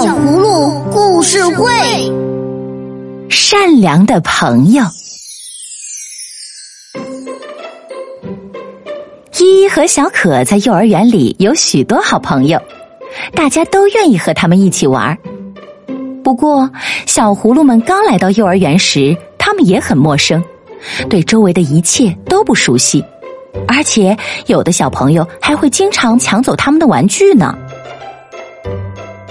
小葫芦故事会，善良的朋友。依依和小可在幼儿园里有许多好朋友，大家都愿意和他们一起玩。不过，小葫芦们刚来到幼儿园时，他们也很陌生，对周围的一切都不熟悉，而且有的小朋友还会经常抢走他们的玩具呢。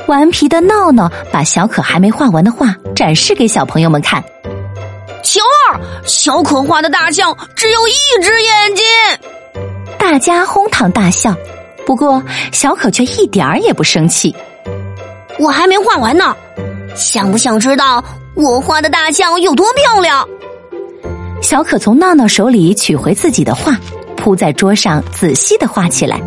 顽皮的闹闹把小可还没画完的画展示给小朋友们看。小二，小可画的大象只有一只眼睛。大家哄堂大笑，不过小可却一点儿也不生气。我还没画完呢，想不想知道我画的大象有多漂亮？小可从闹闹手里取回自己的画，铺在桌上仔细的画起来。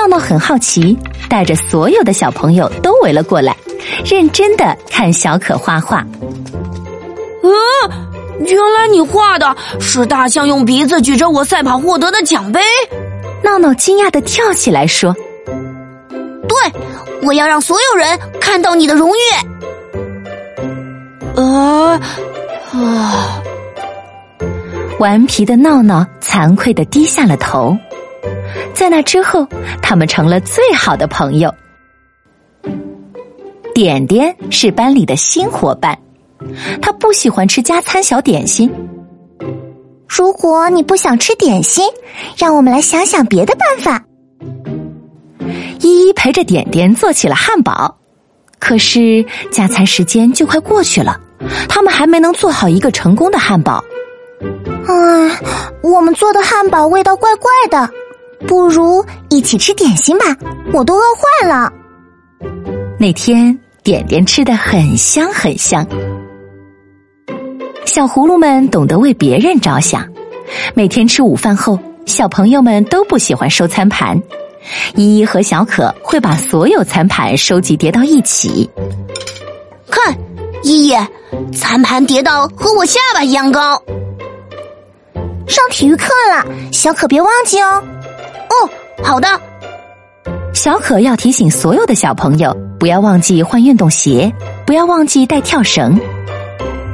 闹闹很好奇。带着所有的小朋友都围了过来，认真的看小可画画。啊，原来你画的是大象用鼻子举着我赛跑获得的奖杯。闹闹惊讶的跳起来说：“对，我要让所有人看到你的荣誉。”啊啊！顽皮的闹闹惭愧的低下了头。在那之后，他们成了最好的朋友。点点是班里的新伙伴，他不喜欢吃加餐小点心。如果你不想吃点心，让我们来想想别的办法。依依陪着点点做起了汉堡，可是加餐时间就快过去了，他们还没能做好一个成功的汉堡。唉，我们做的汉堡味道怪怪的。不如一起吃点心吧，我都饿坏了。那天点点吃的很香很香。小葫芦们懂得为别人着想，每天吃午饭后，小朋友们都不喜欢收餐盘。依依和小可会把所有餐盘收集叠到一起。看，依依，餐盘叠到和我下巴一样高。上体育课了，小可别忘记哦。哦，好的。小可要提醒所有的小朋友，不要忘记换运动鞋，不要忘记带跳绳。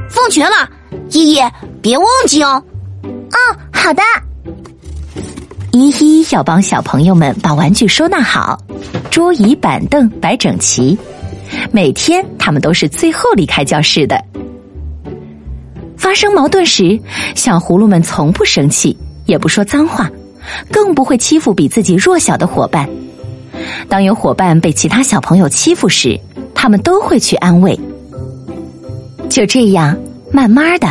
放学了，依依，别忘记哦。哦，好的。依依要帮小朋友们把玩具收纳好，桌椅板凳摆整齐。每天他们都是最后离开教室的。发生矛盾时，小葫芦们从不生气，也不说脏话。更不会欺负比自己弱小的伙伴。当有伙伴被其他小朋友欺负时，他们都会去安慰。就这样，慢慢的，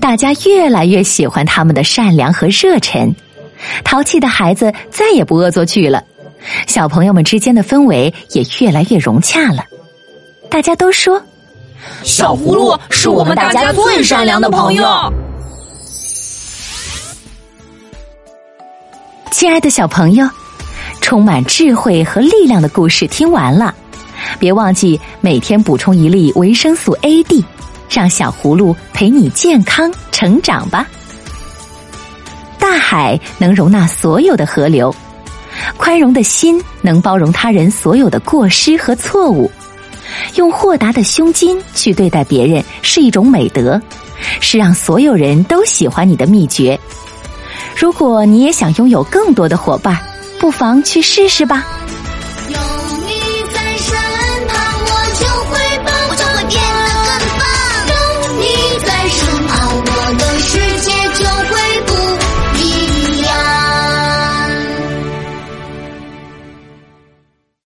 大家越来越喜欢他们的善良和热忱。淘气的孩子再也不恶作剧了，小朋友们之间的氛围也越来越融洽了。大家都说，小葫芦是我们大家最善良的朋友。亲爱的小朋友，充满智慧和力量的故事听完了，别忘记每天补充一粒维生素 A、D，让小葫芦陪你健康成长吧。大海能容纳所有的河流，宽容的心能包容他人所有的过失和错误，用豁达的胸襟去对待别人是一种美德，是让所有人都喜欢你的秘诀。如果你也想拥有更多的伙伴，不妨去试试吧。